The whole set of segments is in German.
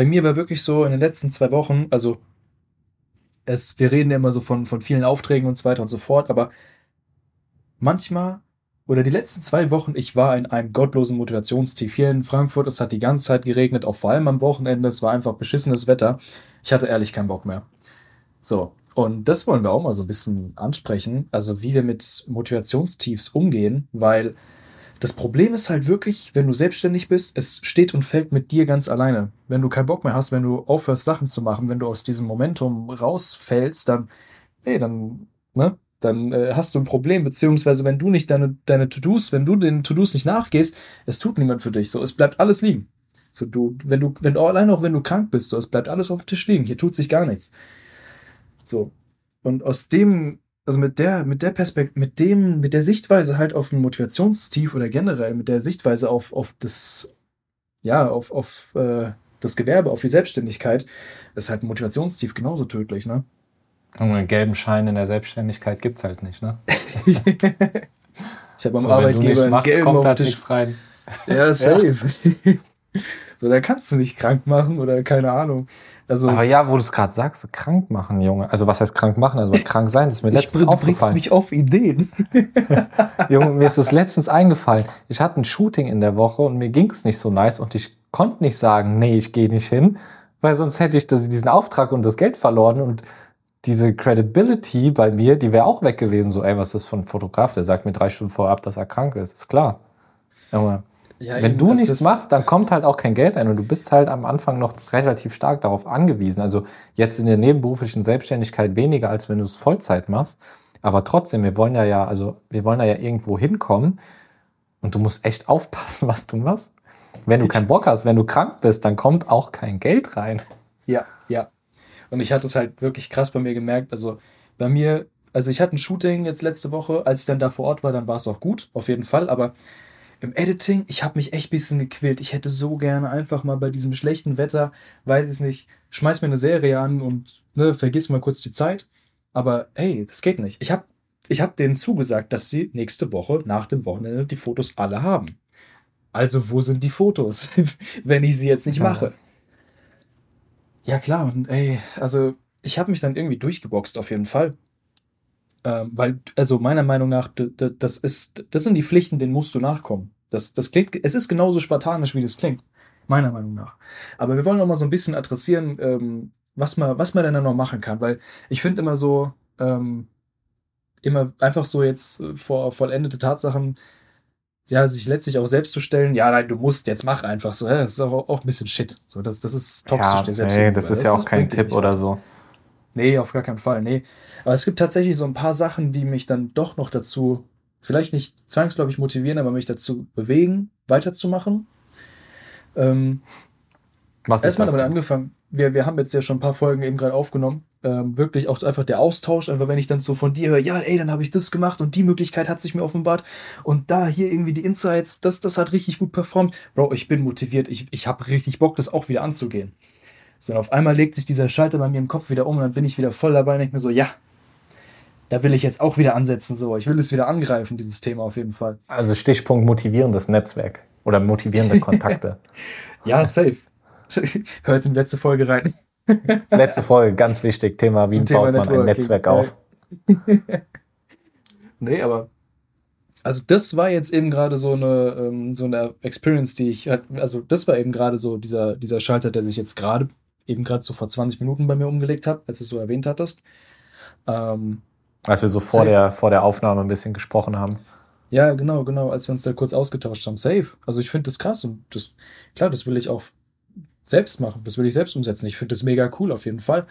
bei mir war wirklich so in den letzten zwei Wochen, also es, wir reden ja immer so von, von vielen Aufträgen und so weiter und so fort, aber manchmal oder die letzten zwei Wochen, ich war in einem gottlosen Motivationstief. Hier in Frankfurt, es hat die ganze Zeit geregnet, auch vor allem am Wochenende, es war einfach beschissenes Wetter. Ich hatte ehrlich keinen Bock mehr. So, und das wollen wir auch mal so ein bisschen ansprechen, also wie wir mit Motivationstiefs umgehen, weil das Problem ist halt wirklich, wenn du selbstständig bist, es steht und fällt mit dir ganz alleine. Wenn du keinen Bock mehr hast, wenn du aufhörst, Sachen zu machen, wenn du aus diesem Momentum rausfällst, dann, ey, dann, ne, dann äh, hast du ein Problem, beziehungsweise wenn du nicht deine, deine To-Dos, wenn du den To-Dos nicht nachgehst, es tut niemand für dich. So, es bleibt alles liegen. So, du, wenn du, wenn du, allein auch wenn du krank bist, so, es bleibt alles auf dem Tisch liegen. Hier tut sich gar nichts. So. Und aus dem, also mit der, mit der Perspektive, mit dem, mit der Sichtweise halt auf ein Motivationstief oder generell mit der Sichtweise auf, auf das, ja, auf, auf äh, das Gewerbe, auf die Selbstständigkeit, ist halt ein Motivationstief genauso tödlich, ne? Und einen gelben Schein in der Selbstständigkeit gibt es halt nicht, ne? ich habe am so, Arbeitgeber einen gelben kommt halt nichts rein. Ja, safe. Ja. so, da kannst du nicht krank machen oder keine Ahnung. Also, Aber ja, wo du es gerade sagst, krank machen, Junge. Also was heißt krank machen? Also krank sein, das ist mir letztens aufgefallen. mich auf Ideen. Junge, mir ist das letztens eingefallen. Ich hatte ein Shooting in der Woche und mir ging es nicht so nice und ich konnte nicht sagen, nee, ich gehe nicht hin, weil sonst hätte ich diesen Auftrag und das Geld verloren und diese Credibility bei mir, die wäre auch weg gewesen. So, ey, was ist das für ein Fotograf? Der sagt mir drei Stunden vorab, dass er krank ist. Ist klar. Junge. Ja, Wenn eben, du nichts machst, dann kommt halt auch kein Geld ein und du bist halt am Anfang noch relativ stark darauf angewiesen. Also jetzt in der nebenberuflichen Selbstständigkeit weniger, als wenn du es Vollzeit machst. Aber trotzdem, wir wollen ja ja, also wir wollen da ja irgendwo hinkommen und du musst echt aufpassen, was du machst. Wenn du keinen Bock hast, wenn du krank bist, dann kommt auch kein Geld rein. Ja, ja. Und ich hatte es halt wirklich krass bei mir gemerkt. Also bei mir, also ich hatte ein Shooting jetzt letzte Woche. Als ich dann da vor Ort war, dann war es auch gut, auf jeden Fall. Aber im Editing, ich habe mich echt ein bisschen gequält. Ich hätte so gerne einfach mal bei diesem schlechten Wetter, weiß ich nicht, schmeiß mir eine Serie an und ne, vergiss mal kurz die Zeit. Aber hey, das geht nicht. Ich habe ich hab denen zugesagt, dass sie nächste Woche nach dem Wochenende die Fotos alle haben. Also wo sind die Fotos, wenn ich sie jetzt nicht mache? Ja, klar. Und ey, also ich habe mich dann irgendwie durchgeboxt auf jeden Fall. Ähm, weil, also meiner Meinung nach, das ist, das sind die Pflichten, denen musst du nachkommen. Das, das klingt, es ist genauso spartanisch, wie das klingt. Meiner Meinung nach. Aber wir wollen noch mal so ein bisschen adressieren, ähm, was man, was man denn dann noch machen kann. Weil ich finde immer so, ähm, immer einfach so jetzt vor vollendete Tatsachen ja, sich letztlich auch selbst zu stellen, ja, nein, du musst, jetzt mach einfach so, das ist auch, auch ein bisschen Shit. So, das, das ist toxisch, ja, der Selbst. Nee, das ist das, ja auch kein Tipp oder so. Nee, auf gar keinen Fall, nee. Aber es gibt tatsächlich so ein paar Sachen, die mich dann doch noch dazu, vielleicht nicht zwangsläufig motivieren, aber mich dazu bewegen, weiterzumachen. Ähm, Was ist erstmal damit angefangen. Wir, wir haben jetzt ja schon ein paar Folgen eben gerade aufgenommen ähm, wirklich auch einfach der Austausch, einfach wenn ich dann so von dir höre, ja, ey, dann habe ich das gemacht und die Möglichkeit hat sich mir offenbart und da hier irgendwie die Insights, das, das hat richtig gut performt. Bro, ich bin motiviert, ich, ich habe richtig Bock, das auch wieder anzugehen. So, und auf einmal legt sich dieser Schalter bei mir im Kopf wieder um und dann bin ich wieder voll dabei und denke mir so, ja, da will ich jetzt auch wieder ansetzen, so. Ich will es wieder angreifen, dieses Thema auf jeden Fall. Also Stichpunkt motivierendes Netzwerk oder motivierende Kontakte. ja, safe. Hört in die letzte Folge rein. Letzte Folge, ganz wichtig, Thema, wie Thema baut man Networking. ein Netzwerk auf? nee, aber also das war jetzt eben gerade so eine, ähm, so eine Experience, die ich, also das war eben gerade so dieser, dieser Schalter, der sich jetzt gerade, eben gerade so vor 20 Minuten bei mir umgelegt hat, als du es so erwähnt hattest. Ähm, als wir so vor der, vor der Aufnahme ein bisschen gesprochen haben. Ja, genau, genau, als wir uns da kurz ausgetauscht haben. Safe. Also ich finde das krass und das, klar, das will ich auch selbst machen. Das will ich selbst umsetzen. Ich finde das mega cool auf jeden Fall.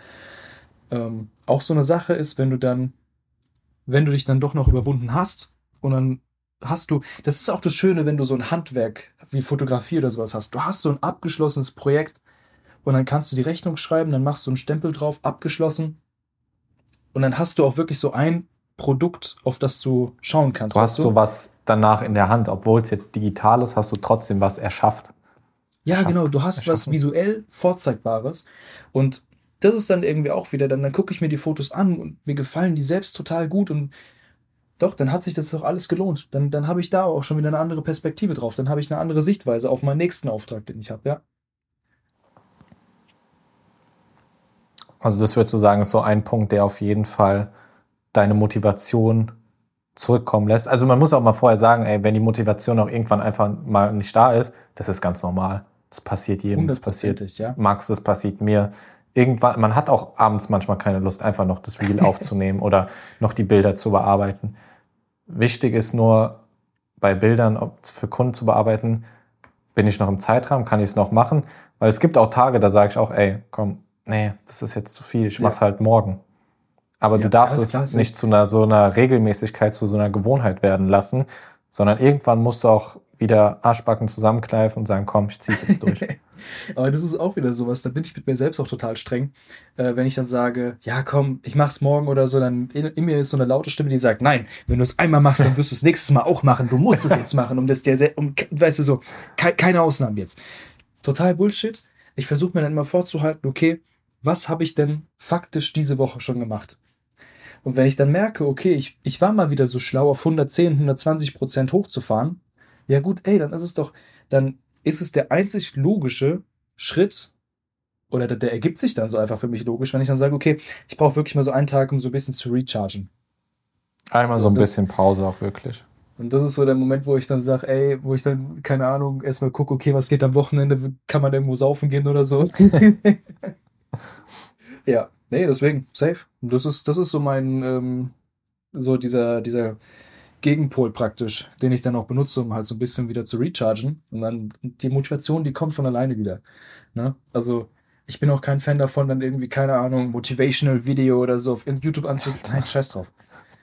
Ähm, auch so eine Sache ist, wenn du dann, wenn du dich dann doch noch überwunden hast und dann hast du, das ist auch das Schöne, wenn du so ein Handwerk wie Fotografie oder sowas hast. Du hast so ein abgeschlossenes Projekt und dann kannst du die Rechnung schreiben, dann machst du einen Stempel drauf, abgeschlossen. Und dann hast du auch wirklich so ein Produkt, auf das du schauen kannst. Du hast du? sowas danach in der Hand, obwohl es jetzt digital ist, hast du trotzdem was erschafft. Ja, genau, du hast was visuell Vorzeigbares. Und das ist dann irgendwie auch wieder, dann, dann gucke ich mir die Fotos an und mir gefallen die selbst total gut und doch, dann hat sich das doch alles gelohnt. Dann, dann habe ich da auch schon wieder eine andere Perspektive drauf. Dann habe ich eine andere Sichtweise auf meinen nächsten Auftrag, den ich habe, ja. Also das würdest du sagen, ist so ein Punkt, der auf jeden Fall deine Motivation zurückkommen lässt. Also man muss auch mal vorher sagen, ey, wenn die Motivation auch irgendwann einfach mal nicht da ist, das ist ganz normal. Das passiert jedem. Das passiert ja. Max, das passiert mir. Irgendwann, man hat auch abends manchmal keine Lust, einfach noch das Reel aufzunehmen oder noch die Bilder zu bearbeiten. Wichtig ist nur, bei Bildern ob für Kunden zu bearbeiten, bin ich noch im Zeitrahmen, kann ich es noch machen? Weil es gibt auch Tage, da sage ich auch, ey, komm, nee, das ist jetzt zu viel, ich mach's ja. halt morgen. Aber ja, du darfst es klar, nicht zu einer so einer Regelmäßigkeit, zu so einer Gewohnheit werden lassen, sondern irgendwann musst du auch wieder Arschbacken zusammenkneifen und sagen, komm, ich zieh's jetzt durch. Aber das ist auch wieder sowas, da bin ich mit mir selbst auch total streng. Äh, wenn ich dann sage, ja komm, ich mach's morgen oder so, dann in, in, mir ist so eine laute Stimme, die sagt, nein, wenn du es einmal machst, dann wirst du es nächstes Mal auch machen. Du musst es jetzt machen, um das dir, um, weißt du so, ke keine Ausnahmen jetzt. Total Bullshit. Ich versuche mir dann immer vorzuhalten, okay, was habe ich denn faktisch diese Woche schon gemacht? Und wenn ich dann merke, okay, ich, ich war mal wieder so schlau, auf 110, 120 Prozent hochzufahren, ja gut, ey, dann ist es doch, dann ist es der einzig logische Schritt, oder der, der ergibt sich dann so einfach für mich logisch, wenn ich dann sage, okay, ich brauche wirklich mal so einen Tag, um so ein bisschen zu rechargen. Einmal so, so ein bisschen Pause auch wirklich. Und das ist so der Moment, wo ich dann sage, ey, wo ich dann, keine Ahnung, erstmal gucke, okay, was geht am Wochenende, kann man irgendwo saufen gehen oder so. ja, nee, deswegen, safe. Das ist, das ist so mein, ähm, so dieser, dieser Gegenpol praktisch, den ich dann auch benutze, um halt so ein bisschen wieder zu rechargen. Und dann die Motivation, die kommt von alleine wieder. Ne? Also ich bin auch kein Fan davon, dann irgendwie, keine Ahnung, Motivational Video oder so auf YouTube anzugucken. Nein, scheiß drauf.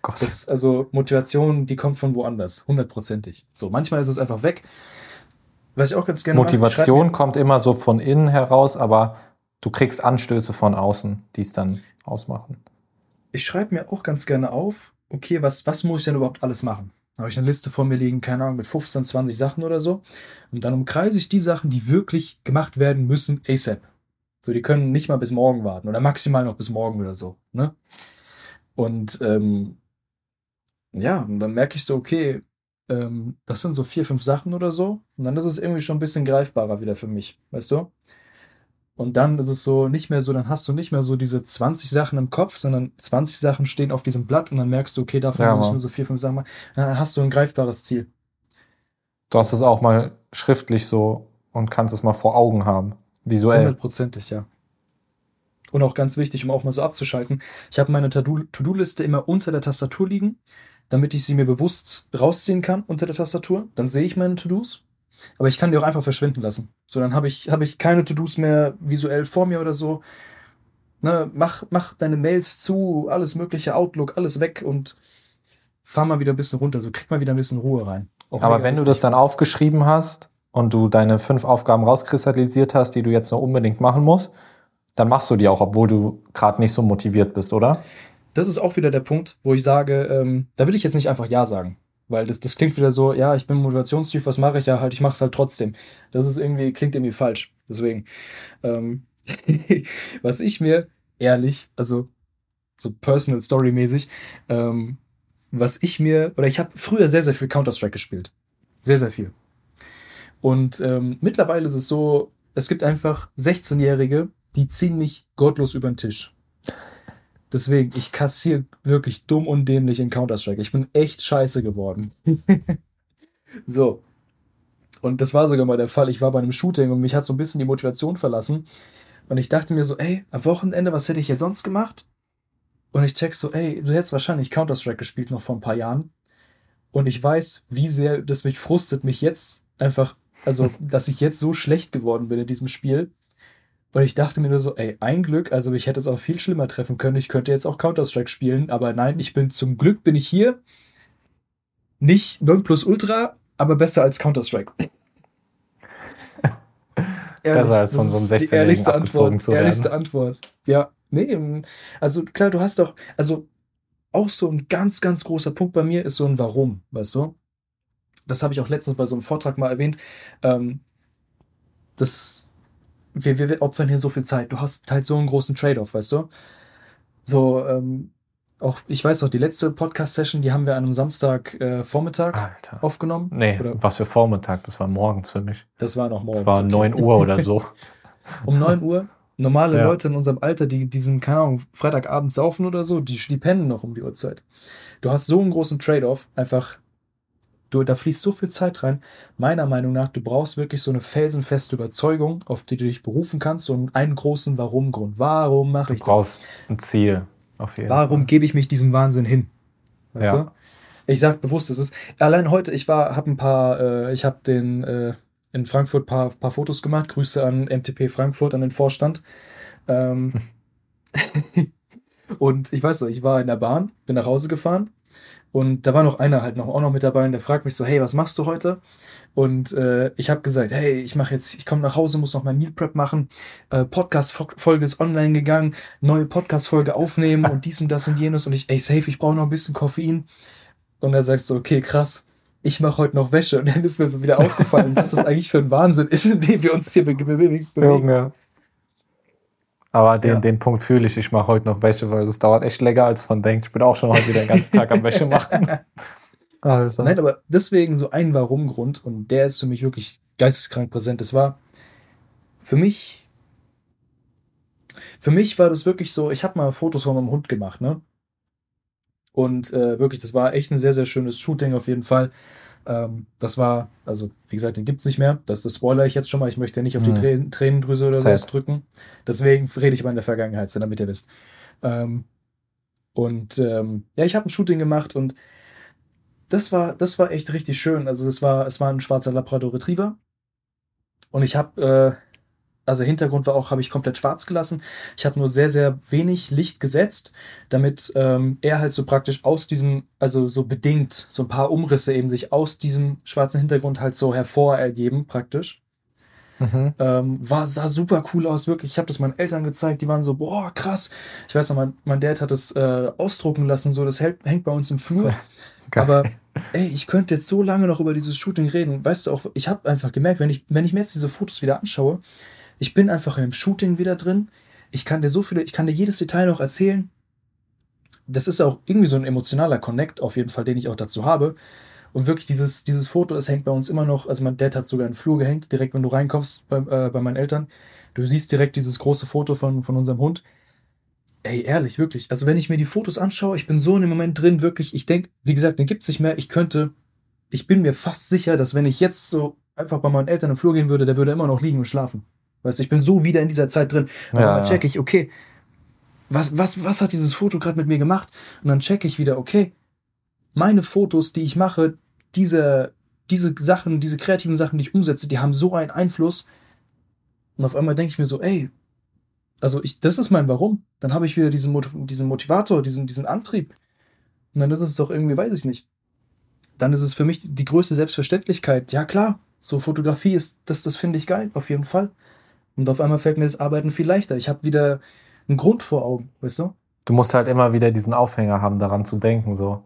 Gott. Das, also Motivation, die kommt von woanders, hundertprozentig. So, manchmal ist es einfach weg. Was ich auch ganz gerne Motivation mache, kommt immer so von innen heraus, aber du kriegst Anstöße von außen, die es dann ausmachen. Ich schreibe mir auch ganz gerne auf, okay, was, was muss ich denn überhaupt alles machen? Da habe ich eine Liste vor mir liegen, keine Ahnung, mit 15, 20 Sachen oder so. Und dann umkreise ich die Sachen, die wirklich gemacht werden müssen, ASAP. So, die können nicht mal bis morgen warten oder maximal noch bis morgen oder so. Ne? Und ähm, ja, und dann merke ich so, okay, ähm, das sind so vier, fünf Sachen oder so. Und dann ist es irgendwie schon ein bisschen greifbarer wieder für mich, weißt du? Und dann ist es so nicht mehr so, dann hast du nicht mehr so diese 20 Sachen im Kopf, sondern 20 Sachen stehen auf diesem Blatt und dann merkst du, okay, davon ja, muss ich nur so vier, fünf Sachen machen. Dann hast du ein greifbares Ziel. Du hast es auch mal schriftlich so und kannst es mal vor Augen haben. Visuell. Hundertprozentig, ja. Und auch ganz wichtig, um auch mal so abzuschalten. Ich habe meine To-Do-Liste immer unter der Tastatur liegen, damit ich sie mir bewusst rausziehen kann unter der Tastatur. Dann sehe ich meine To-Dos. Aber ich kann die auch einfach verschwinden lassen. So, dann habe ich, hab ich keine To-Dos mehr visuell vor mir oder so. Ne, mach, mach deine Mails zu, alles mögliche, Outlook, alles weg und fahr mal wieder ein bisschen runter. So krieg mal wieder ein bisschen Ruhe rein. Auch Aber wenn du das dann aufgeschrieben hast und du deine fünf Aufgaben rauskristallisiert hast, die du jetzt noch unbedingt machen musst, dann machst du die auch, obwohl du gerade nicht so motiviert bist, oder? Das ist auch wieder der Punkt, wo ich sage, ähm, da will ich jetzt nicht einfach Ja sagen. Weil das, das klingt wieder so, ja, ich bin Motivationstyp, was mache ich ja halt, ich mache es halt trotzdem. Das ist irgendwie, klingt irgendwie falsch. Deswegen, ähm, was ich mir ehrlich, also so personal story mäßig, ähm, was ich mir, oder ich habe früher sehr, sehr viel Counter-Strike gespielt. Sehr, sehr viel. Und ähm, mittlerweile ist es so, es gibt einfach 16-Jährige, die ziehen mich gottlos über den Tisch. Deswegen, ich kassiere wirklich dumm und dämlich in Counter-Strike. Ich bin echt scheiße geworden. so. Und das war sogar mal der Fall. Ich war bei einem Shooting und mich hat so ein bisschen die Motivation verlassen. Und ich dachte mir so, ey, am Wochenende, was hätte ich jetzt sonst gemacht? Und ich check so, ey, du hättest wahrscheinlich Counter-Strike gespielt noch vor ein paar Jahren. Und ich weiß, wie sehr das mich frustet, mich jetzt einfach, also, dass ich jetzt so schlecht geworden bin in diesem Spiel. Und ich dachte mir nur so, ey, ein Glück, also ich hätte es auch viel schlimmer treffen können. Ich könnte jetzt auch Counter-Strike spielen, aber nein, ich bin zum Glück bin ich hier. Nicht Ultra, aber besser als Counter-Strike. besser als von so einem 16-Jährigen abgezogen Antwort, zu werden. Ehrlichste Antwort. Ja, nee, also klar, du hast doch, also auch so ein ganz, ganz großer Punkt bei mir ist so ein Warum, weißt du? Das habe ich auch letztens bei so einem Vortrag mal erwähnt. Ähm, das wir, wir, opfern hier so viel Zeit. Du hast halt so einen großen Trade-off, weißt du? So, ähm, auch, ich weiß auch, die letzte Podcast-Session, die haben wir an einem Samstag äh, Vormittag Alter. aufgenommen. Nee, oder? was für Vormittag, das war morgens für mich. Das war noch morgens. Das war okay. 9 Uhr oder so. um 9 Uhr? Normale Ja. Leute in unserem Alter, die diesen, keine Ahnung, Freitagabend saufen oder so, die, die pennen noch um die Uhrzeit. Du hast so einen großen Trade-off, einfach, du, da fließt so viel Zeit rein. Meiner Meinung nach, du brauchst wirklich so eine felsenfeste Überzeugung, auf die du dich berufen kannst, und einen großen Warum-Grund. Warum mache Du ich das? brauchst ein Ziel. Auf jeden Warum Fall. gebe ich mich diesem Wahnsinn hin? Weißt Ja. du? Ich sag bewusst, es ist allein heute. Ich war, habe ein paar, äh, ich habe den äh, in Frankfurt ein paar, paar Fotos gemacht. Grüße an MTP Frankfurt, an den Vorstand. Ähm, und ich weiß so, ich war in der Bahn, bin nach Hause gefahren und da war noch einer halt noch auch noch mit dabei und der fragt mich so, hey, was machst du heute? Und äh, ich habe gesagt, hey, ich mache jetzt, ich komme nach Hause, muss noch mein Meal Prep machen. Äh, Podcast-Folge ist online gegangen, neue Podcast-Folge aufnehmen und dies und das und jenes und ich, ey, safe, ich brauche noch ein bisschen Koffein. Und er sagt so, okay, krass, ich mache heute noch Wäsche. Und dann ist mir so wieder aufgefallen, was das eigentlich für ein Wahnsinn ist, in dem wir uns hier be be bewegen. Junge. Aber den, Ja. den Punkt fühle ich. Ich mache heute noch Wäsche, weil es dauert echt länger, als man denkt. Ich bin auch schon heute wieder den ganzen Tag am Wäsche machen. Also. Nein, aber deswegen so ein Warum-Grund und der ist für mich wirklich geisteskrank präsent. Das war für mich, für mich war das wirklich so, ich habe mal Fotos von meinem Hund gemacht, ne? Und äh, wirklich, das war echt ein sehr, sehr schönes Shooting auf jeden Fall. Ähm, das war, also wie gesagt, den gibt's nicht mehr. Das, das spoiler ich jetzt schon mal. Ich möchte nicht auf die Hm. Trän Tränendrüse oder sowas drücken. Deswegen rede ich mal in der Vergangenheit, damit ihr wisst. Ähm, und ähm, ja, ich habe ein Shooting gemacht und das war, das war echt richtig schön. Also das war, es war ein schwarzer Labrador Retriever. Und ich habe, äh, also Hintergrund war auch, habe ich komplett schwarz gelassen. Ich habe nur sehr, sehr wenig Licht gesetzt, damit ähm, er halt so praktisch aus diesem, also so bedingt, so ein paar Umrisse eben sich aus diesem schwarzen Hintergrund halt so hervor ergeben, praktisch. Mhm. Ähm, war, sah super cool aus, wirklich. Ich habe das meinen Eltern gezeigt, die waren so, boah, krass. Ich weiß noch, mein, mein Dad hat es äh, ausdrucken lassen, so, das hält, hängt bei uns im Flur. Geil. Aber ey, ich könnte jetzt so lange noch über dieses Shooting reden. Weißt du auch, ich habe einfach gemerkt, wenn ich, wenn ich mir jetzt diese Fotos wieder anschaue, ich bin einfach in dem Shooting wieder drin. Ich kann dir so viele, ich kann dir jedes Detail noch erzählen. Das ist auch irgendwie so ein emotionaler Connect, auf jeden Fall, den ich auch dazu habe. Und wirklich dieses, dieses Foto, es hängt bei uns immer noch, also mein Dad hat sogar einen Flur gehängt, direkt wenn du reinkommst bei, äh, bei meinen Eltern. Du siehst direkt dieses große Foto von, von unserem Hund. Ey, ehrlich, wirklich. Also wenn ich mir die Fotos anschaue, ich bin so in dem Moment drin, wirklich, ich denke, wie gesagt, den gibt's nicht mehr. Ich könnte, ich bin mir fast sicher, dass wenn ich jetzt so einfach bei meinen Eltern im Flur gehen würde, der würde immer noch liegen und schlafen. Weißt du, ich bin so wieder in dieser Zeit drin. Und Ja, dann ja. check ich, okay, was, was, was hat dieses Foto gerade mit mir gemacht? Und dann check ich wieder, okay, meine Fotos, die ich mache, diese, diese Sachen, diese kreativen Sachen, die ich umsetze, die haben so einen Einfluss. Und auf einmal denke ich mir so, ey, also ich, das ist mein Warum. Dann habe ich wieder diesen, Motiv diesen Motivator, diesen, diesen Antrieb. Und dann ist es doch irgendwie, weiß ich nicht. Dann ist es für mich die größte Selbstverständlichkeit. Ja, klar, so Fotografie ist, das, das finde ich geil, auf jeden Fall. Und auf einmal fällt mir das Arbeiten viel leichter. Ich habe wieder einen Grund vor Augen, weißt du? Du musst halt immer wieder diesen Aufhänger haben, daran zu denken, so.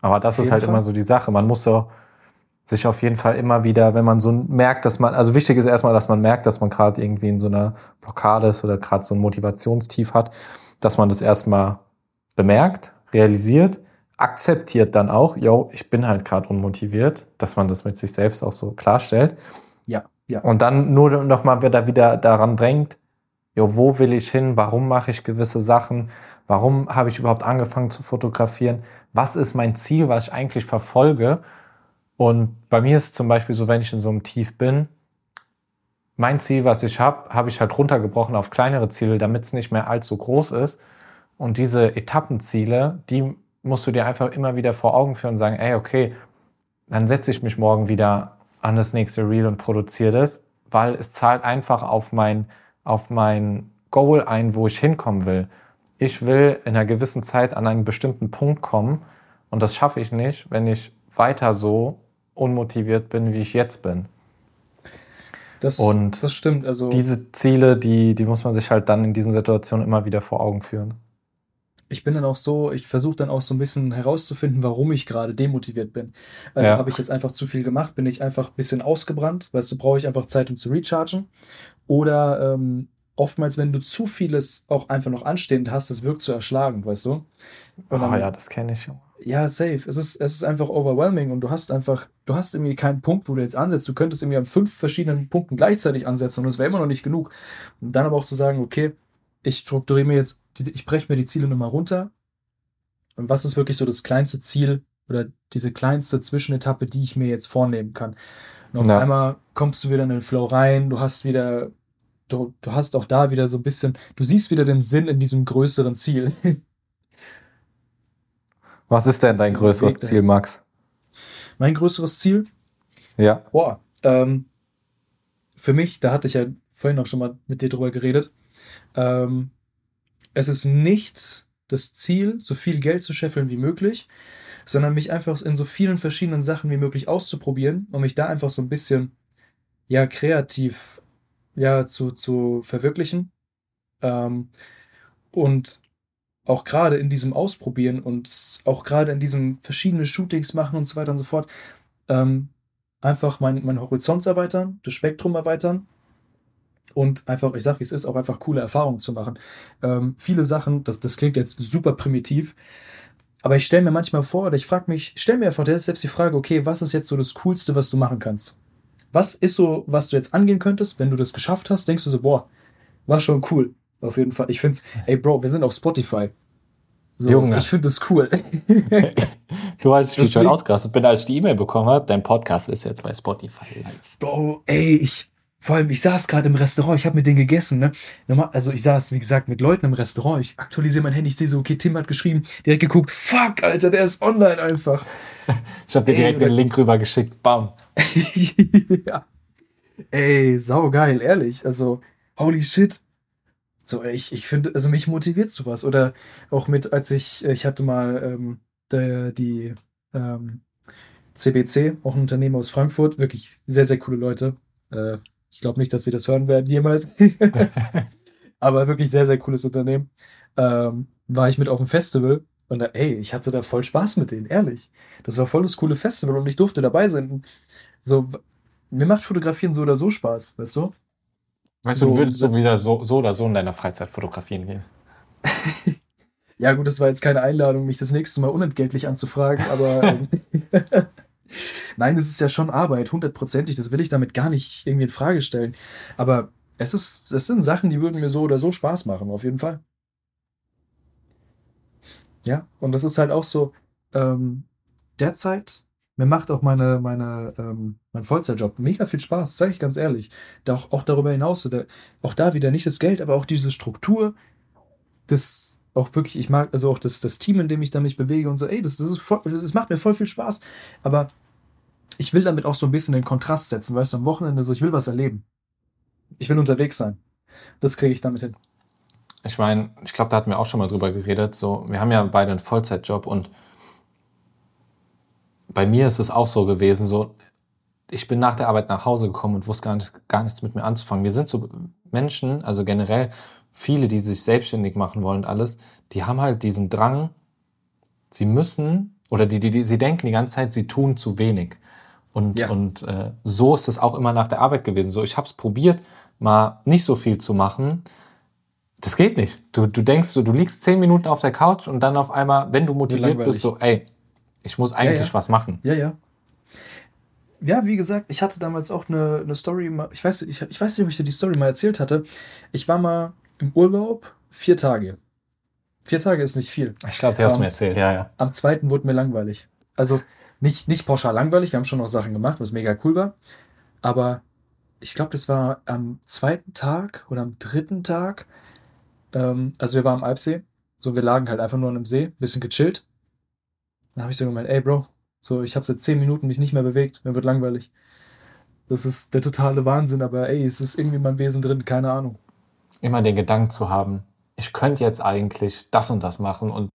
Aber das Auf ist halt Fall. immer so die Sache. Man muss so sich auf jeden Fall immer wieder, wenn man so merkt, dass man, also wichtig ist erstmal, dass man merkt, dass man gerade irgendwie in so einer Blockade ist oder gerade so ein Motivationstief hat, dass man das erstmal bemerkt, realisiert, akzeptiert dann auch, yo, ich bin halt gerade unmotiviert, dass man das mit sich selbst auch so klarstellt. Ja, ja. Und dann nur noch mal wieder, wieder daran drängt, jo, wo will ich hin? Warum mache ich gewisse Sachen? Warum habe ich überhaupt angefangen zu fotografieren? Was ist mein Ziel, was ich eigentlich verfolge? Und bei mir ist es zum Beispiel so, wenn ich in so einem Tief bin, mein Ziel, was ich habe, habe ich halt runtergebrochen auf kleinere Ziele, damit es nicht mehr allzu groß ist. Und diese Etappenziele, die musst du dir einfach immer wieder vor Augen führen und sagen, ey, okay, dann setze ich mich morgen wieder an das nächste Reel und produziere das, weil es zahlt einfach auf mein, auf mein Goal ein, wo ich hinkommen will. Ich will in einer gewissen Zeit an einen bestimmten Punkt kommen und das schaffe ich nicht, wenn ich weiter so unmotiviert bin, wie ich jetzt bin. Das, Und das stimmt. Also Diese Ziele, die, die muss man sich halt dann in diesen Situationen immer wieder vor Augen führen. Ich bin dann auch so, ich versuche dann auch so ein bisschen herauszufinden, warum ich gerade demotiviert bin. Also Ja. habe ich jetzt einfach zu viel gemacht, bin ich einfach ein bisschen ausgebrannt, weißt du, brauche ich einfach Zeit, um zu rechargen. Oder ähm, oftmals, wenn du zu vieles auch einfach noch anstehend hast, das wirkt zu erschlagen, weißt du? Und Oh ja, das kenne ich. ja, safe. Es ist, es ist einfach overwhelming und du hast einfach, du hast irgendwie keinen Punkt, wo du jetzt ansetzt. Du könntest irgendwie an fünf verschiedenen Punkten gleichzeitig ansetzen und das wäre immer noch nicht genug. Und dann aber auch zu sagen, okay, ich strukturiere mir jetzt, ich breche mir die Ziele nochmal runter. Und was ist wirklich so das kleinste Ziel oder diese kleinste Zwischenetappe, die ich mir jetzt vornehmen kann? Und auf Ja. einmal kommst du wieder in den Flow rein, du hast wieder, du, du hast auch da wieder so ein bisschen, du siehst wieder den Sinn in diesem größeren Ziel. Was ist denn dein größeres. Ziel, Max? mein größeres Ziel Ja. Boah, ähm, für mich, da hatte ich ja vorhin auch schon mal mit dir drüber geredet, ähm, es ist nicht das Ziel, so viel Geld zu scheffeln wie möglich, sondern mich einfach in so vielen verschiedenen Sachen wie möglich auszuprobieren und mich da einfach so ein bisschen, ja, kreativ, ja, zu, zu verwirklichen. Ähm, und auch gerade in diesem Ausprobieren und auch gerade in diesem verschiedene Shootings machen und so weiter und so fort, ähm, einfach mein, mein Horizont erweitern, das Spektrum erweitern und einfach, ich sag wie es ist, auch einfach coole Erfahrungen zu machen. Ähm, viele Sachen, das, das klingt jetzt super primitiv, aber ich stelle mir manchmal vor, oder ich frage mich, stell mir einfach selbst die Frage, okay, was ist jetzt so das Coolste, was du machen kannst? Was ist so, was du jetzt angehen könntest, wenn du das geschafft hast, denkst du so, boah, war schon cool. Auf jeden Fall. Ich find's, ey Bro, wir sind auf Spotify. So, Junge. Ich finde das cool. Du weißt, wie ich schon ausgerastet bin, als ich die E-Mail bekommen habe. Dein Podcast ist jetzt bei Spotify live. Bro, ey, ich, vor allem, ich saß gerade im Restaurant, ich habe mit denen gegessen, ne? Also ich saß, wie gesagt, mit Leuten im Restaurant, ich aktualisiere mein Handy, ich sehe so, okay, Tim hat geschrieben, direkt geguckt, fuck, Alter, der ist online einfach. Ich habe dir direkt den Link rüber geschickt. Bam. ja. Ey, saugeil, ehrlich, also, holy shit. So, ich, ich finde, also mich motiviert sowas. Oder auch mit, als ich, ich hatte mal ähm, der, die ähm, CBC, auch ein Unternehmen aus Frankfurt, wirklich sehr, sehr coole Leute. Äh, ich glaube nicht, dass sie das hören werden jemals. Aber wirklich sehr, sehr cooles Unternehmen. Ähm, war ich mit auf dem Festival und da, ey, ich hatte da voll Spaß mit denen, ehrlich. Das war voll das coole Festival und ich durfte dabei sein. So, mir macht Fotografieren so oder so Spaß, weißt du? Weißt So- du, du würdest so wieder so, so oder so in deiner Freizeit fotografieren gehen. Ja, gut, das war jetzt keine Einladung, mich das nächste Mal unentgeltlich anzufragen, aber ähm, nein, es ist ja schon Arbeit, hundertprozentig. Das will ich damit gar nicht irgendwie in Frage stellen. Aber es ist, es sind Sachen, die würden mir so oder so Spaß machen, auf jeden Fall. Ja, und das ist halt auch so, ähm, derzeit, mir macht auch meine, meine, ähm, mein Vollzeitjob mega viel Spaß, sage ich ganz ehrlich. Da auch, darüber hinaus, so auch da wieder nicht das Geld, aber auch diese Struktur, das auch wirklich, ich mag, also auch das, das Team, in dem ich da mich bewege und so, ey, das, das ist voll, das, macht mir voll viel Spaß. Aber ich will damit auch so ein bisschen den Kontrast setzen, weißt du, am Wochenende so, ich will was erleben. Ich will unterwegs sein. Das kriege ich damit hin. Ich meine, ich glaube, da hatten wir auch schon mal drüber geredet. So, wir haben ja beide einen Vollzeitjob und bei mir ist es auch so gewesen. So, ich bin nach der Arbeit nach Hause gekommen und wusste gar, nicht, gar nichts mit mir anzufangen. Wir sind so Menschen, also generell viele, die sich selbstständig machen wollen und alles, die haben halt diesen Drang, sie müssen oder die, die, die sie denken die ganze Zeit, sie tun zu wenig. Und, Ja. und äh, so ist es auch immer nach der Arbeit gewesen. So, ich habe es probiert, mal nicht so viel zu machen. Das geht nicht. Du, du denkst so, du liegst zehn Minuten auf der Couch und dann auf einmal, wenn du motiviert bist, so, ey, ich muss eigentlich ja. was machen. Ja, ja. Ja, wie gesagt, ich hatte damals auch eine, eine Story, ich weiß, ich, ich weiß nicht, ob ich dir die Story mal erzählt hatte. Ich war mal im Urlaub vier Tage. Vier Tage ist nicht viel. Ich glaube, der hast mir erzählt, ja, ja. Am zweiten wurde mir langweilig. Also nicht, nicht pauschal langweilig, wir haben schon noch Sachen gemacht, was mega cool war. Aber ich glaube, das war am zweiten Tag oder am dritten Tag. Ähm, also wir waren am Alpsee. So, wir lagen halt einfach nur an einem See, bisschen gechillt. Dann habe ich so gemeint, ey Bro, so, ich habe seit zehn Minuten mich nicht mehr bewegt, mir wird langweilig. Das ist der totale Wahnsinn, aber ey, es ist irgendwie in meinem Wesen drin, keine Ahnung. Immer den Gedanken zu haben, ich könnte jetzt eigentlich das und das machen und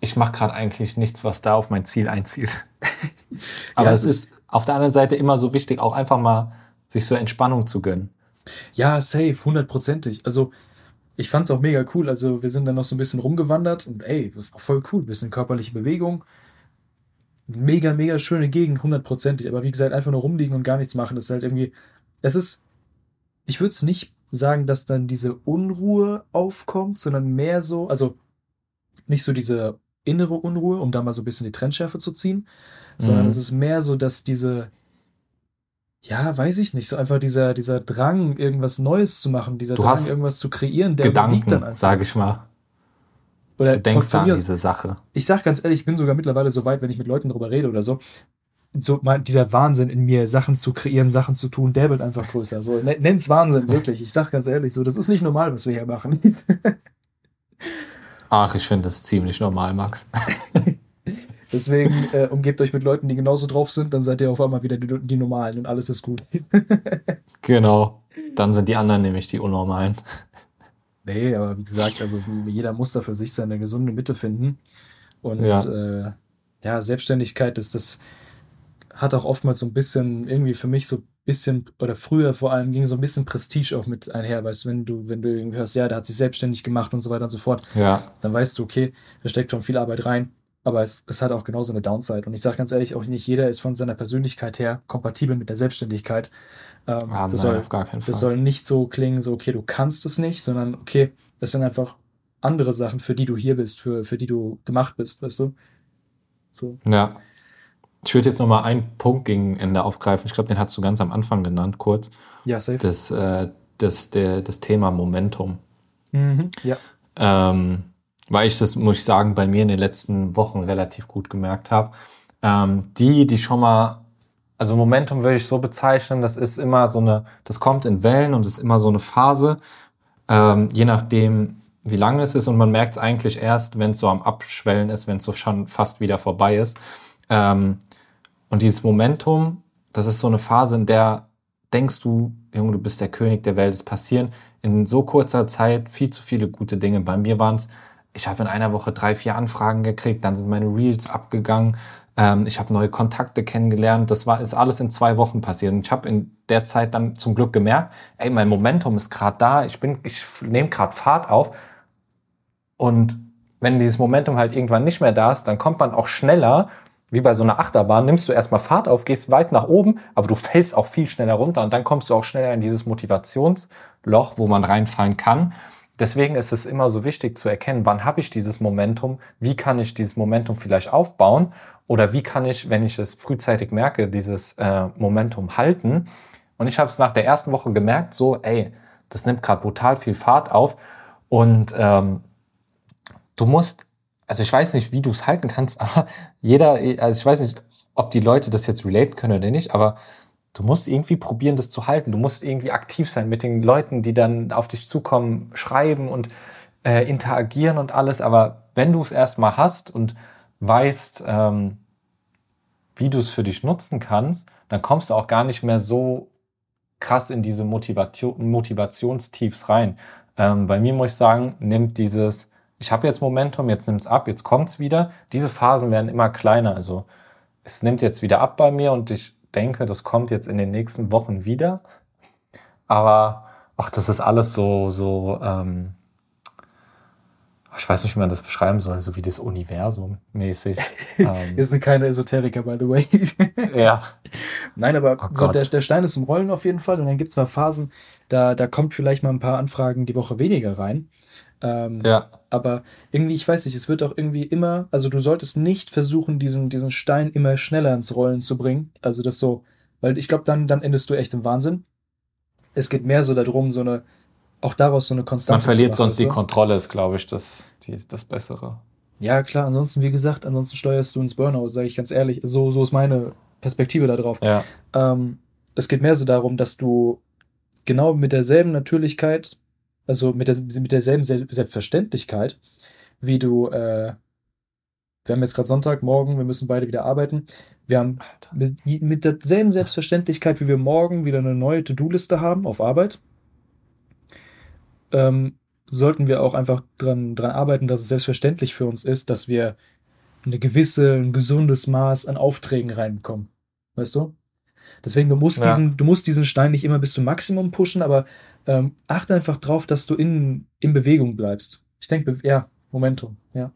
ich mache gerade eigentlich nichts, was da auf mein Ziel einzielt. Aber Ja, es es ist auf der anderen Seite immer so wichtig, auch einfach mal sich so Entspannung zu gönnen. Ja, safe, hundertprozentig. Also, ich fand's auch mega cool. Also, wir sind dann noch so ein bisschen rumgewandert und ey, das war voll cool. Bisschen körperliche Bewegung. Mega, mega schöne Gegend, hundertprozentig. Aber wie gesagt, einfach nur rumliegen und gar nichts machen, das ist halt irgendwie. Es ist. Ich würde es nicht sagen, dass dann diese Unruhe aufkommt, sondern mehr so, also nicht so diese innere Unruhe, um da mal so ein bisschen die Trennschärfe zu ziehen, sondern Mhm. es ist mehr so, dass diese, ja, weiß ich nicht, so einfach dieser, dieser Drang, irgendwas Neues zu machen, dieser Du Drang, irgendwas zu kreieren, der überwiegt dann Gedanken, einfach. sage ich mal. Oder Du denkst da an diese Sache. ich sag ganz ehrlich, ich bin sogar mittlerweile so weit, wenn ich mit Leuten drüber rede oder so, so mal dieser Wahnsinn in mir, Sachen zu kreieren, Sachen zu tun, der wird einfach größer. So, nen- nenn's Wahnsinn, wirklich. Ich sag ganz ehrlich, so, das ist nicht normal, was wir hier machen. Ach, ich finde das ziemlich normal, Max. Deswegen äh, umgebt euch mit Leuten, die genauso drauf sind, dann seid ihr auf einmal wieder die, die Normalen und alles ist gut. Genau. Dann sind die anderen nämlich die Unnormalen. Nee, aber wie gesagt, also jeder muss da für sich seine gesunde Mitte finden. Und Ja. äh, ja, Selbstständigkeit ist das hat auch oftmals so ein bisschen, irgendwie für mich so ein bisschen, oder früher vor allem ging so ein bisschen Prestige auch mit einher, weißt du, wenn du, wenn du irgendwie hörst, ja, der hat sich selbstständig gemacht und so weiter und so fort, Ja. dann weißt du, okay, da steckt schon viel Arbeit rein, aber es, es hat auch genauso eine Downside. Und ich sage ganz ehrlich, auch nicht jeder ist von seiner Persönlichkeit her kompatibel mit der Selbstständigkeit. Ähm, Ah, das, nein, soll, auf gar keinen Fall. das soll nicht so klingen, so, okay, du kannst es nicht, sondern okay, das sind einfach andere Sachen, für die du hier bist, für, für die du gemacht bist, weißt du? So. Ja. Ich würde jetzt noch mal einen Punkt gegen Ende aufgreifen. Ich glaube, den hast du ganz am Anfang genannt, kurz. Ja, safe. Das, äh, das, der, das Thema Momentum. Mhm. Ja. ähm, weil ich das, muss ich sagen, bei mir in den letzten Wochen relativ gut gemerkt habe. Ähm, die, die schon mal, also Momentum würde ich so bezeichnen, das ist immer so eine, das kommt in Wellen und ist immer so eine Phase, ähm, je nachdem, wie lange es ist und man merkt es eigentlich erst, wenn es so am Abschwellen ist, wenn es so schon fast wieder vorbei ist. Ähm, und dieses Momentum, das ist so eine Phase, in der denkst du, Junge, du bist der König der Welt, es passieren in so kurzer Zeit viel zu viele gute Dinge. Bei mir waren es, ich habe in einer Woche drei, vier Anfragen gekriegt, dann sind meine Reels abgegangen, ähm, ich habe neue Kontakte kennengelernt, das war, ist alles in zwei Wochen passiert. Und ich habe in der Zeit dann zum Glück gemerkt, ey, mein Momentum ist gerade da, ich ich nehme gerade Fahrt auf. Und wenn dieses Momentum halt irgendwann nicht mehr da ist, dann kommt man auch schneller, wie bei so einer Achterbahn, nimmst du erstmal Fahrt auf, gehst weit nach oben, aber du fällst auch viel schneller runter und dann kommst du auch schneller in dieses Motivationsloch, wo man reinfallen kann. Deswegen ist es immer so wichtig zu erkennen, wann habe ich dieses Momentum, wie kann ich dieses Momentum vielleicht aufbauen oder wie kann ich, wenn ich es frühzeitig merke, dieses äh, Momentum halten. Und ich habe es nach der ersten Woche gemerkt, so, ey, das nimmt gerade brutal viel Fahrt auf und ähm, du musst, also ich weiß nicht, wie du es halten kannst, aber jeder, also ich weiß nicht, ob die Leute das jetzt relaten können oder nicht, aber du musst irgendwie probieren, das zu halten. Du musst irgendwie aktiv sein mit den Leuten, die dann auf dich zukommen, schreiben und äh, interagieren und alles. Aber wenn du es erstmal hast und weißt, ähm, wie du es für dich nutzen kannst, dann kommst du auch gar nicht mehr so krass in diese Motivation, Motivationstiefs rein. Ähm, bei mir muss ich sagen, nimmt dieses, ich habe jetzt Momentum, jetzt nimmt es ab, jetzt kommt es wieder. Diese Phasen werden immer kleiner. Also es nimmt jetzt wieder ab bei mir und ich denke, das kommt jetzt in den nächsten Wochen wieder. Aber ach, das ist alles so, so, ähm, ich weiß nicht, wie man das beschreiben soll, so wie das Universum mäßig. ähm, Wir sind keine Esoteriker, by the way. ja, Nein, aber Oh so der, der Stein ist im Rollen auf jeden Fall. Und dann gibt es mal Phasen, da, da kommt vielleicht mal ein paar Anfragen die Woche weniger rein. Ähm, ja, Aber irgendwie, ich weiß nicht, es wird auch irgendwie immer, also du solltest nicht versuchen, diesen, diesen Stein immer schneller ins Rollen zu bringen. Also das so, weil ich glaube, dann, dann endest du echt im Wahnsinn. Es geht mehr so darum, so eine, auch daraus so eine man Konstante verliert zu machen, sonst die weißt du? Kontrolle, ist, glaube ich, das, die, das Bessere. Ja, klar, ansonsten, wie gesagt, ansonsten steuerst du ins Burnout, sage ich ganz ehrlich. So, so ist meine Perspektive da drauf. Ja, Ähm, es geht mehr so darum, dass du genau mit derselben Natürlichkeit, also mit, der, mit derselben Sel- Selbstverständlichkeit, wie du, äh, wir haben jetzt gerade Sonntag, morgen, wir müssen beide wieder arbeiten. Wir haben mit, mit derselben Selbstverständlichkeit, wie wir morgen wieder eine neue To-Do-Liste haben auf Arbeit, ähm, sollten wir auch einfach dran, dran arbeiten, dass es selbstverständlich für uns ist, dass wir eine gewisse, ein gesundes Maß an Aufträgen reinbekommen. Weißt du? Deswegen, du musst, Ja. diesen, du musst diesen Stein nicht immer bis zum Maximum pushen, aber ähm, achte einfach drauf, dass du in, in Bewegung bleibst. Ich denke, ja, Momentum, ja.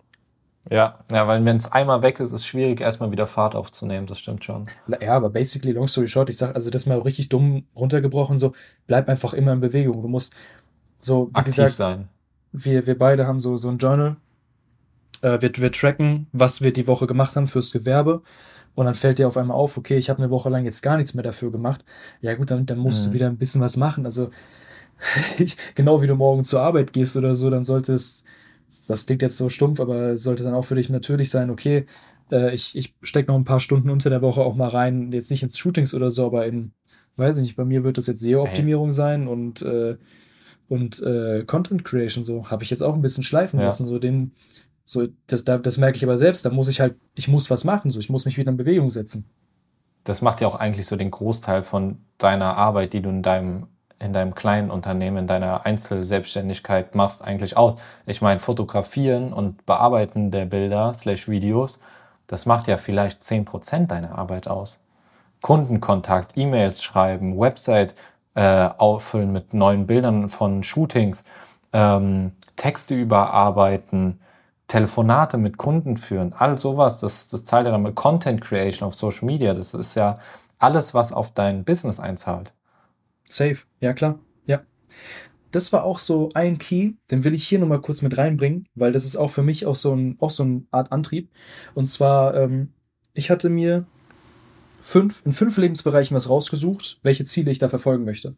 Ja, ja, weil wenn es einmal weg ist, ist es schwierig, erstmal wieder Fahrt aufzunehmen. Das stimmt schon. Ja, aber basically, long story short, ich sag, also das mal richtig dumm runtergebrochen, so, bleib einfach immer in Bewegung. Du musst so, wie Aktiv gesagt, sein. wir, wir beide haben so, so ein Journal. Äh, wir, wir tracken, was wir die Woche gemacht haben fürs Gewerbe. Und dann fällt dir auf einmal auf, okay, ich habe eine Woche lang jetzt gar nichts mehr dafür gemacht. Ja gut, dann, dann musst du Mhm. wieder ein bisschen was machen. Also ich, genau wie du morgen zur Arbeit gehst oder so, dann sollte es, das klingt jetzt so stumpf, aber es sollte dann auch für dich natürlich sein, okay, äh, ich, ich stecke noch ein paar Stunden unter der Woche auch mal rein, jetzt nicht ins Shootings oder so, aber in, weiß ich nicht, bei mir wird das jetzt SEO-Optimierung sein und, äh, und äh, Content Creation so, habe ich jetzt auch ein bisschen schleifen Ja. lassen, so den, so, das, da, das merke ich aber selbst, da muss ich halt, ich muss was machen, so, ich muss mich wieder in Bewegung setzen. Das macht ja auch eigentlich so den Großteil von deiner Arbeit, die du in deinem, in deinem kleinen Unternehmen, in deiner Einzelselbstständigkeit machst, eigentlich aus. Ich meine, fotografieren und bearbeiten der Bilder slash Videos, das macht ja vielleicht 10% deiner Arbeit aus. Kundenkontakt, E-Mails schreiben, Website äh, auffüllen mit neuen Bildern von Shootings, ähm, Texte überarbeiten, Telefonate mit Kunden führen, all sowas, das, das zahlt ja dann mit Content Creation auf Social Media. Das ist ja alles, was auf dein Business einzahlt. Safe, ja klar, ja. Das war auch so ein Key, den will ich hier nochmal kurz mit reinbringen, weil das ist auch für mich auch so ein, auch so eine Art Antrieb. Und zwar, ähm, ich hatte mir fünf, in fünf Lebensbereichen was rausgesucht, welche Ziele ich da verfolgen möchte.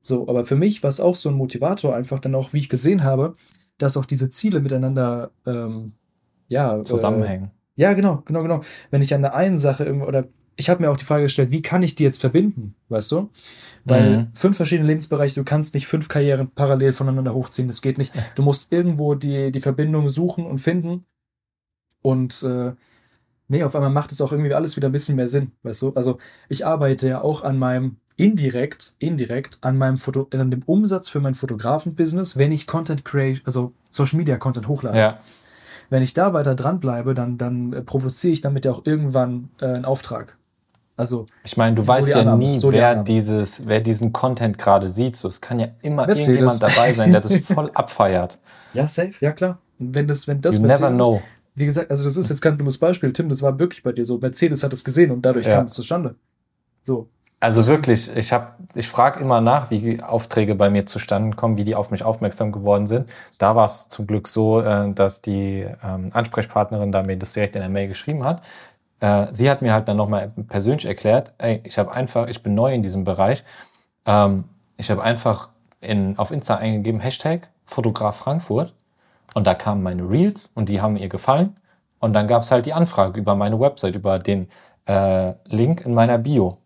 So, aber für mich war es auch so ein Motivator, einfach dann auch, wie ich gesehen habe, dass auch diese Ziele miteinander, ähm, ja, äh, Zusammenhängen. ja, genau, genau, genau. Wenn ich an der einen Sache irgendwo, oder ich habe mir auch die Frage gestellt, wie kann ich die jetzt verbinden, weißt du? Weil Mhm. fünf verschiedene Lebensbereiche, du kannst nicht fünf Karrieren parallel voneinander hochziehen, das geht nicht. Du musst irgendwo die, die Verbindung suchen und finden. Und äh, nee, auf einmal macht es auch irgendwie alles wieder ein bisschen mehr Sinn, weißt du? Also ich arbeite ja auch an meinem indirekt, indirekt an meinem Foto, an dem Umsatz für mein Fotografen-Business, wenn ich Content create, also Social Media Content hochlade Ja, wenn ich da weiter dranbleibe, dann, dann äh, provoziere ich damit ja auch irgendwann äh, einen Auftrag. Also, ich meine, du weißt ja Annahme, nie, so die wer Annahme. dieses, wer diesen Content gerade sieht. So, es kann ja immer Mercedes. irgendjemand dabei sein, der das voll abfeiert. ja, safe, ja klar. Wenn das, wenn das You never Mercedes know. Ist, wie gesagt, also das ist jetzt kein dummes Beispiel, Tim, das war wirklich bei dir so. Mercedes hat es gesehen und dadurch Ja. kam es zustande. So. Also wirklich, ich habe, ich frage immer nach, wie Aufträge bei mir zustande kommen, wie die auf mich aufmerksam geworden sind. Da war es zum Glück so, äh, dass die ähm, Ansprechpartnerin da mir das direkt in der Mail geschrieben hat. Äh, sie hat mir halt dann nochmal persönlich erklärt, ey, ich habe einfach, ich bin neu in diesem Bereich. Ähm, ich habe einfach in, auf Insta eingegeben, Hashtag Fotograf Frankfurt. Und da kamen meine Reels und die haben ihr gefallen. Und dann gab es halt die Anfrage über meine Website, über den äh, Link in meiner Bio.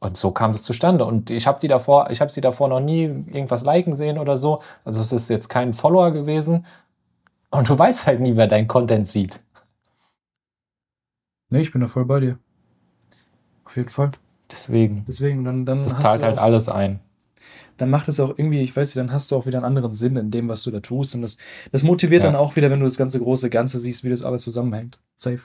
Und so kam es zustande. Und ich habe die davor, ich habe sie davor noch nie irgendwas liken sehen oder so. Also es ist jetzt kein Follower gewesen. Und du weißt halt nie, wer dein Content sieht. Nee, ich bin da voll bei dir. Auf jeden Fall. Deswegen. Deswegen, dann, dann, Das zahlt halt alles ein. Dann macht es auch irgendwie, ich weiß nicht, dann hast du auch wieder einen anderen Sinn in dem, was du da tust. Und das, das motiviert Ja. dann auch wieder, wenn du das ganze große Ganze siehst, wie das alles zusammenhängt. Safe.